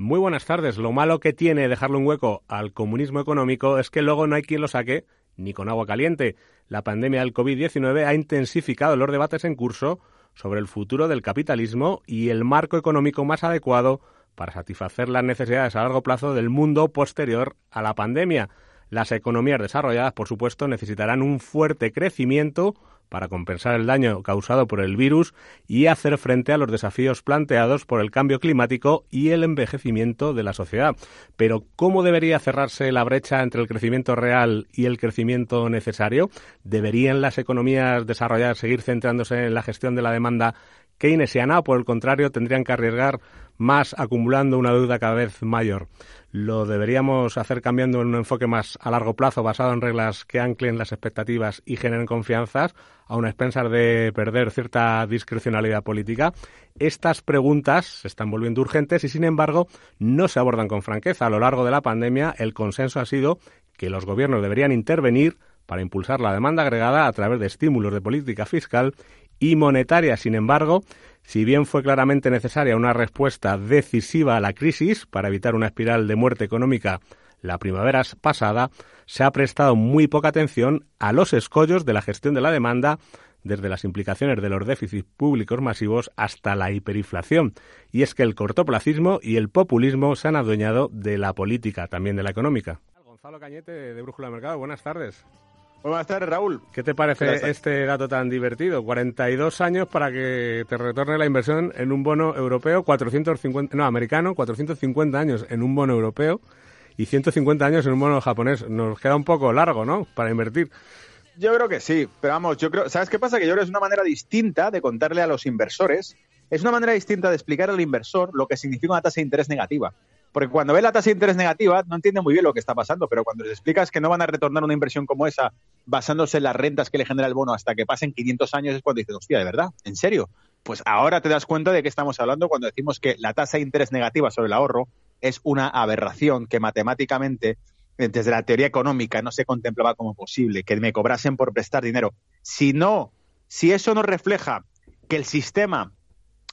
Muy buenas tardes. Lo malo que tiene dejarle un hueco al comunismo económico es que luego no hay quien lo saque ni con agua caliente. La pandemia del COVID-19 ha intensificado los debates en curso sobre el futuro del capitalismo y el marco económico más adecuado para satisfacer las necesidades a largo plazo del mundo posterior a la pandemia. Las economías desarrolladas, por supuesto, necesitarán un fuerte crecimiento para compensar el daño causado por el virus y hacer frente a los desafíos planteados por el cambio climático y el envejecimiento de la sociedad. Pero, ¿cómo debería cerrarse la brecha entre el crecimiento real y el crecimiento necesario? ¿Deberían las economías desarrolladas seguir centrándose en la gestión de la demanda keynesiana o, por el contrario, tendrían que arriesgar más acumulando una deuda cada vez mayor. Lo deberíamos hacer cambiando en un enfoque más a largo plazo, basado en reglas que anclen las expectativas y generen confianzas, a una expensas de perder cierta discrecionalidad política. Estas preguntas se están volviendo urgentes y, sin embargo, no se abordan con franqueza. A lo largo de la pandemia, el consenso ha sido que los gobiernos deberían intervenir para impulsar la demanda agregada a través de estímulos de política fiscal y monetaria. Sin embargo, si bien fue claramente necesaria una respuesta decisiva a la crisis para evitar una espiral de muerte económica la primavera pasada, se ha prestado muy poca atención a los escollos de la gestión de la demanda, desde las implicaciones de los déficits públicos masivos hasta la hiperinflación. Y es que el cortoplacismo y el populismo se han adueñado de la política, también de la económica. Gonzalo Cañete, de Brújula Mercado, buenas tardes. Buenas tardes, Raúl. ¿Qué te parece este dato tan divertido? 42 años para que te retorne la inversión en un bono europeo, 450, no, americano, 450 años en un bono europeo y 150 años en un bono japonés. Nos queda un poco largo, ¿no? Para invertir. Yo creo que sí, pero vamos, yo creo, ¿sabes qué pasa? Que yo creo que es una manera distinta de contarle a los inversores, es una manera distinta de explicar al inversor lo que significa una tasa de interés negativa. Porque cuando ve la tasa de interés negativa, no entiende muy bien lo que está pasando, pero cuando les explicas que no van a retornar una inversión como esa basándose en las rentas que le genera el bono hasta que pasen 500 años, es cuando dices, hostia, ¿de verdad? ¿En serio? Pues ahora te das cuenta de qué estamos hablando cuando decimos que la tasa de interés negativa sobre el ahorro es una aberración que matemáticamente, desde la teoría económica, no se contemplaba como posible, que me cobrasen por prestar dinero. Si no, si eso no refleja que el sistema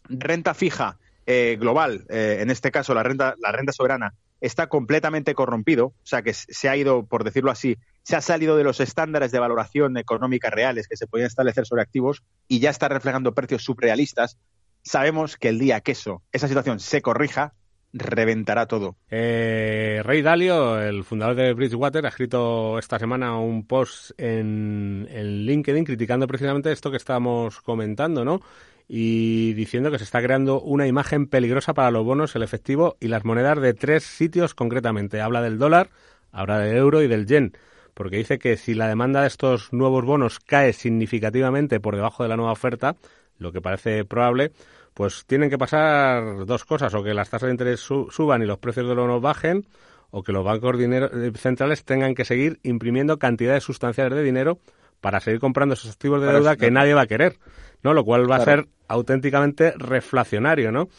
renta fija eh, global, eh, en este caso la renta, la renta soberana, está completamente corrompido, o sea que se ha ido, por decirlo así, se ha salido de los estándares de valoración económica reales que se podían establecer sobre activos y ya está reflejando precios subrealistas, sabemos que el día que eso, esa situación se corrija, reventará todo. Eh, Rey Dalio, el fundador de Bridgewater, ha escrito esta semana un post en, en LinkedIn criticando precisamente esto que estamos comentando, ¿no? Y diciendo que se está creando una imagen peligrosa para los bonos, el efectivo y las monedas de tres sitios concretamente. Habla del dólar, habla del euro y del yen, porque dice que si la demanda de estos nuevos bonos cae significativamente por debajo de la nueva oferta, lo que parece probable, pues tienen que pasar dos cosas, o que las tasas de interés suban y los precios de los bonos bajen, o que los bancos eh, centrales tengan que seguir imprimiendo cantidades sustanciales de dinero para seguir comprando esos activos de deuda que nadie va a querer, ¿no? Lo cual va a ser auténticamente reflacionario, ¿no?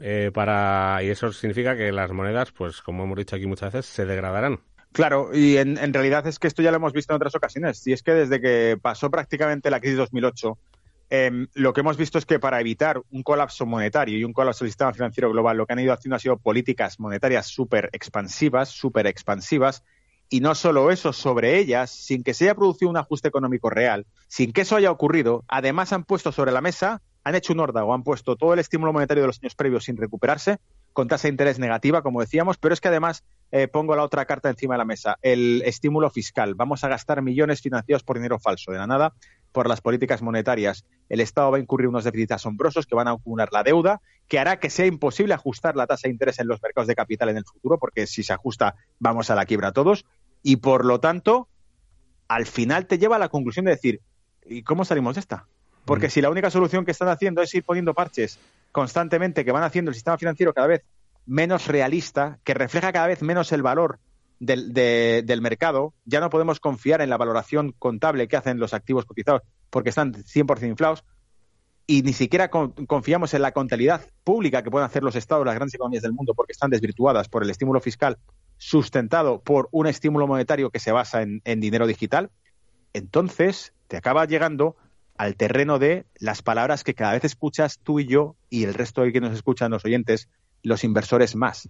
Eh, para y eso significa que las monedas, pues como hemos dicho aquí muchas veces, se degradarán. Claro, y en, realidad es que esto ya lo hemos visto en otras ocasiones. Y es que desde que pasó prácticamente la crisis 2008, em, lo que hemos visto es que para evitar un colapso monetario y un colapso del sistema financiero global, lo que han ido haciendo ha sido políticas monetarias súper expansivas, súper expansivas, y no solo eso, sobre ellas, sin que se haya producido un ajuste económico real, sin que eso haya ocurrido, además han puesto sobre la mesa, han hecho un o han puesto todo el estímulo monetario de los años previos sin recuperarse, con tasa de interés negativa, como decíamos, pero es que además eh, pongo la otra carta encima de la mesa, el estímulo fiscal. Vamos a gastar millones financiados por dinero falso, de la nada, por las políticas monetarias. El Estado va a incurrir unos déficits asombrosos que van a acumular la deuda, que hará que sea imposible ajustar la tasa de interés en los mercados de capital en el futuro, porque si se ajusta vamos a la quiebra todos y por lo tanto, al final te lleva a la conclusión de decir, ¿y cómo salimos de esta? Porque mm. si la única solución que están haciendo es ir poniendo parches constantemente que van haciendo el sistema financiero cada vez menos realista, que refleja cada vez menos el valor del, del mercado, ya no podemos confiar en la valoración contable que hacen los activos cotizados porque están 100% inflados, y ni siquiera confiamos en la contabilidad pública que pueden hacer los estados, las grandes economías del mundo, porque están desvirtuadas por el estímulo fiscal sustentado por un estímulo monetario que se basa en, dinero digital, entonces te acaba llegando al terreno de las palabras que cada vez escuchas tú y yo y el resto de que nos escuchan los oyentes, los inversores más.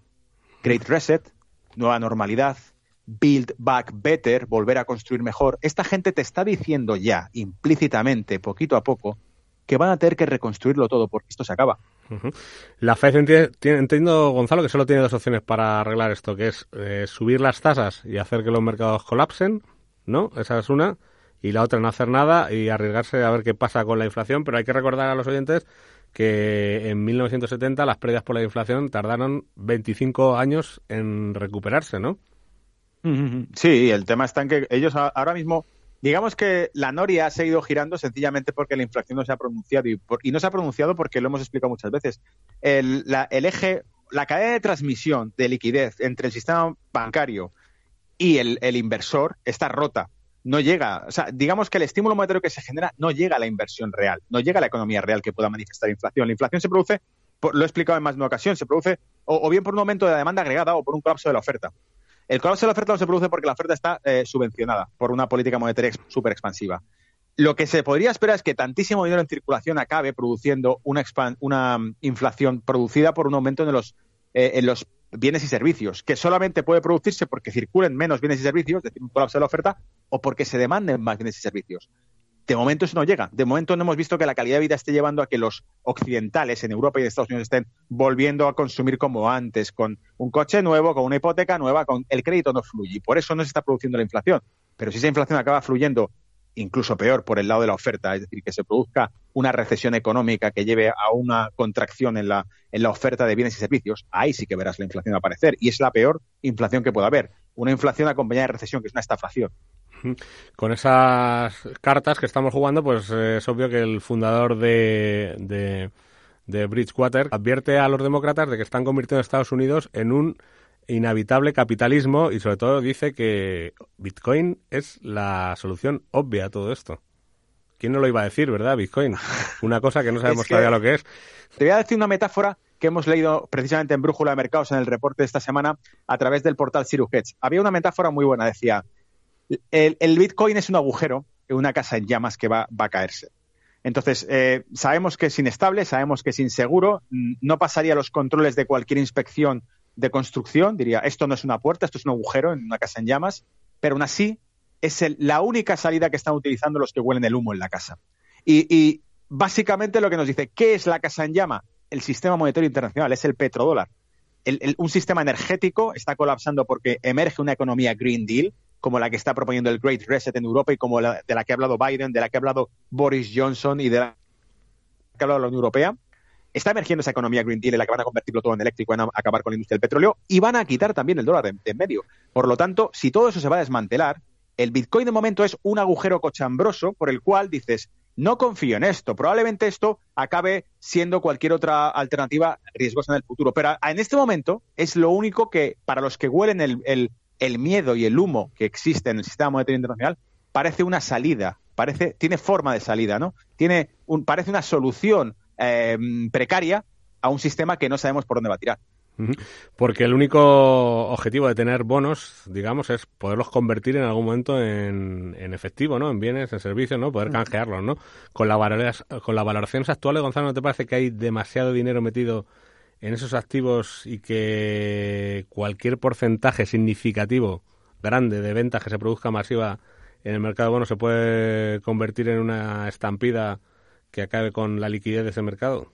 Great Reset, nueva normalidad, Build Back Better, volver a construir mejor. Esta gente te está diciendo ya, implícitamente, poquito a poco, que van a tener que reconstruirlo todo porque esto se acaba. La FED entiendo, Gonzalo, que solo tiene dos opciones para arreglar esto, que es eh, subir las tasas y hacer que los mercados colapsen, ¿no? Esa es una. Y la otra, no hacer nada y arriesgarse a ver qué pasa con la inflación. Pero hay que recordar a los oyentes que en 1970 las pérdidas por la inflación tardaron 25 años en recuperarse, ¿no? Sí, el tema está en que ellos ahora mismo, digamos que la noria ha seguido girando sencillamente porque la inflación no se ha pronunciado y, y no se ha pronunciado porque lo hemos explicado muchas veces. El, el eje, la cadena de transmisión de liquidez entre el sistema bancario y el, inversor está rota no llega, o sea, digamos que el estímulo monetario que se genera no llega a la inversión real, no llega a la economía real que pueda manifestar inflación. La inflación se produce, lo he explicado en más de una ocasión, se produce o, bien por un aumento de la demanda agregada o por un colapso de la oferta. El colapso de la oferta no se produce porque la oferta está eh, subvencionada por una política monetaria súper expansiva. Lo que se podría esperar es que tantísimo dinero en circulación acabe produciendo una, mm, inflación producida por un aumento en los, eh, en los bienes y servicios, que solamente puede producirse porque circulen menos bienes y servicios, es decir, un colapso de la oferta, o porque se demanden más bienes y servicios. De momento eso no llega. De momento no hemos visto que la calidad de vida esté llevando a que los occidentales en Europa y en Estados Unidos estén volviendo a consumir como antes, con un coche nuevo, con una hipoteca nueva, con el crédito no fluye. Y por eso no se está produciendo la inflación. Pero si esa inflación acaba fluyendo incluso peor por el lado de la oferta, es decir, que se produzca una recesión económica que lleve a una contracción en la, en la oferta de bienes y servicios, ahí sí que verás la inflación aparecer. Y es la peor inflación que pueda haber. Una inflación acompañada de recesión, que es una estafación. Con esas cartas que estamos jugando, pues eh, es obvio que el fundador de, de, de Bridgewater advierte a los demócratas de que están convirtiendo a Estados Unidos en un inhabitable capitalismo y sobre todo dice que Bitcoin es la solución obvia a todo esto. ¿Quién no lo iba a decir, verdad? Bitcoin. Una cosa que no sabemos todavía lo que es. Te voy a decir una metáfora que hemos leído precisamente en Brújula de Mercados en el reporte de esta semana a través del portal Hedge. Había una metáfora muy buena, decía, el, Bitcoin es un agujero una casa en llamas que va, va a caerse. Entonces, eh, sabemos que es inestable, sabemos que es inseguro, no pasaría los controles de cualquier inspección de construcción, diría, esto no es una puerta, esto es un agujero en una casa en llamas, pero aún así es la única salida que están utilizando los que huelen el humo en la casa. Y, básicamente lo que nos dice, ¿qué es la casa en llama? El sistema monetario internacional, es el petrodólar. un sistema energético está colapsando porque emerge una economía Green Deal, como la que está proponiendo el Great Reset en Europa y como la, de la que ha hablado Biden, de la que ha hablado Boris Johnson y de la que ha hablado la Unión Europea. Está emergiendo esa economía Green Deal en la que van a convertirlo todo en eléctrico, van a acabar con la industria del petróleo y van a quitar también el dólar de, en medio. Por lo tanto, si todo eso se va a desmantelar, el Bitcoin de momento es un agujero cochambroso por el cual dices, no confío en esto, probablemente esto acabe siendo cualquier otra alternativa riesgosa en el futuro. Pero en este momento es lo único que, para los que huelen el, el miedo y el humo que existe en el sistema monetario internacional, parece una salida, parece, tiene forma de salida, ¿no? Tiene un, parece una solución eh, precaria a un sistema que no sabemos por dónde va a tirar. Porque el único objetivo de tener bonos, digamos, es poderlos convertir en algún momento en, efectivo, ¿no? En bienes, en servicios, ¿no? Poder canjearlos, ¿no? Con, la con las valoraciones actuales, Gonzalo, ¿no te parece que hay demasiado dinero metido en esos activos y que cualquier porcentaje significativo, grande, de ventas que se produzca masiva en el mercado bueno se puede convertir en una estampida que acabe con la liquidez de ese mercado?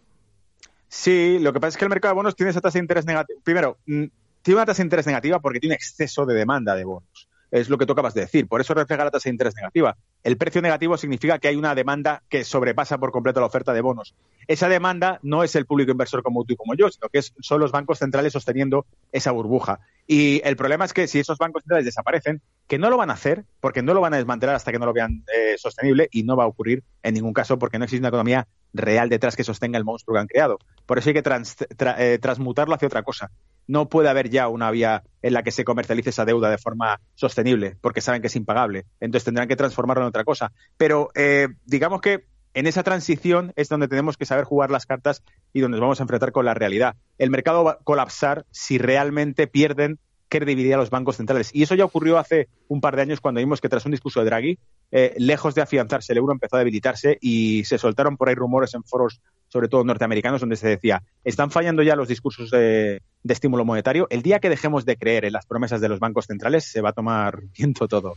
Sí, lo que pasa es que el mercado de bonos tiene esa tasa de interés negativa. Primero, mm, tiene una tasa de interés negativa porque tiene exceso de demanda de bonos es lo que tú acabas de decir. Por eso refleja la tasa de interés negativa. El precio negativo significa que hay una demanda que sobrepasa por completo la oferta de bonos. Esa demanda no es el público inversor como tú y como yo, sino que son los bancos centrales sosteniendo esa burbuja. Y el problema es que si esos bancos centrales desaparecen, que no lo van a hacer, porque no lo van a desmantelar hasta que no lo vean eh, sostenible, y no va a ocurrir en ningún caso porque no existe una economía real detrás que sostenga el monstruo que han creado. Por eso hay que eh, transmutarlo hacia otra cosa no puede haber ya una vía en la que se comercialice esa deuda de forma sostenible, porque saben que es impagable. Entonces tendrán que transformarlo en otra cosa. Pero eh, digamos que en esa transición es donde tenemos que saber jugar las cartas y donde nos vamos a enfrentar con la realidad. El mercado va a colapsar si realmente pierden credibilidad a los bancos centrales. Y eso ya ocurrió hace un par de años cuando vimos que tras un discurso de Draghi, eh, lejos de afianzarse, el euro empezó a debilitarse y se soltaron por ahí rumores en foros sobre todo norteamericanos, donde se decía, están fallando ya los discursos de, estímulo monetario. El día que dejemos de creer en las promesas de los bancos centrales, se va a tomar viento todo.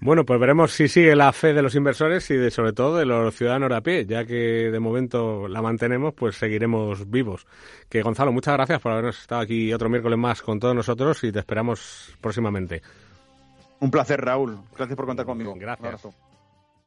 Bueno, pues veremos si sigue la fe de los inversores y de, sobre todo de los ciudadanos de a pie, ya que de momento la mantenemos, pues seguiremos vivos. Que Gonzalo, muchas gracias por habernos estado aquí otro miércoles más con todos nosotros y te esperamos próximamente. Un placer, Raúl. Gracias por contar conmigo. Gracias.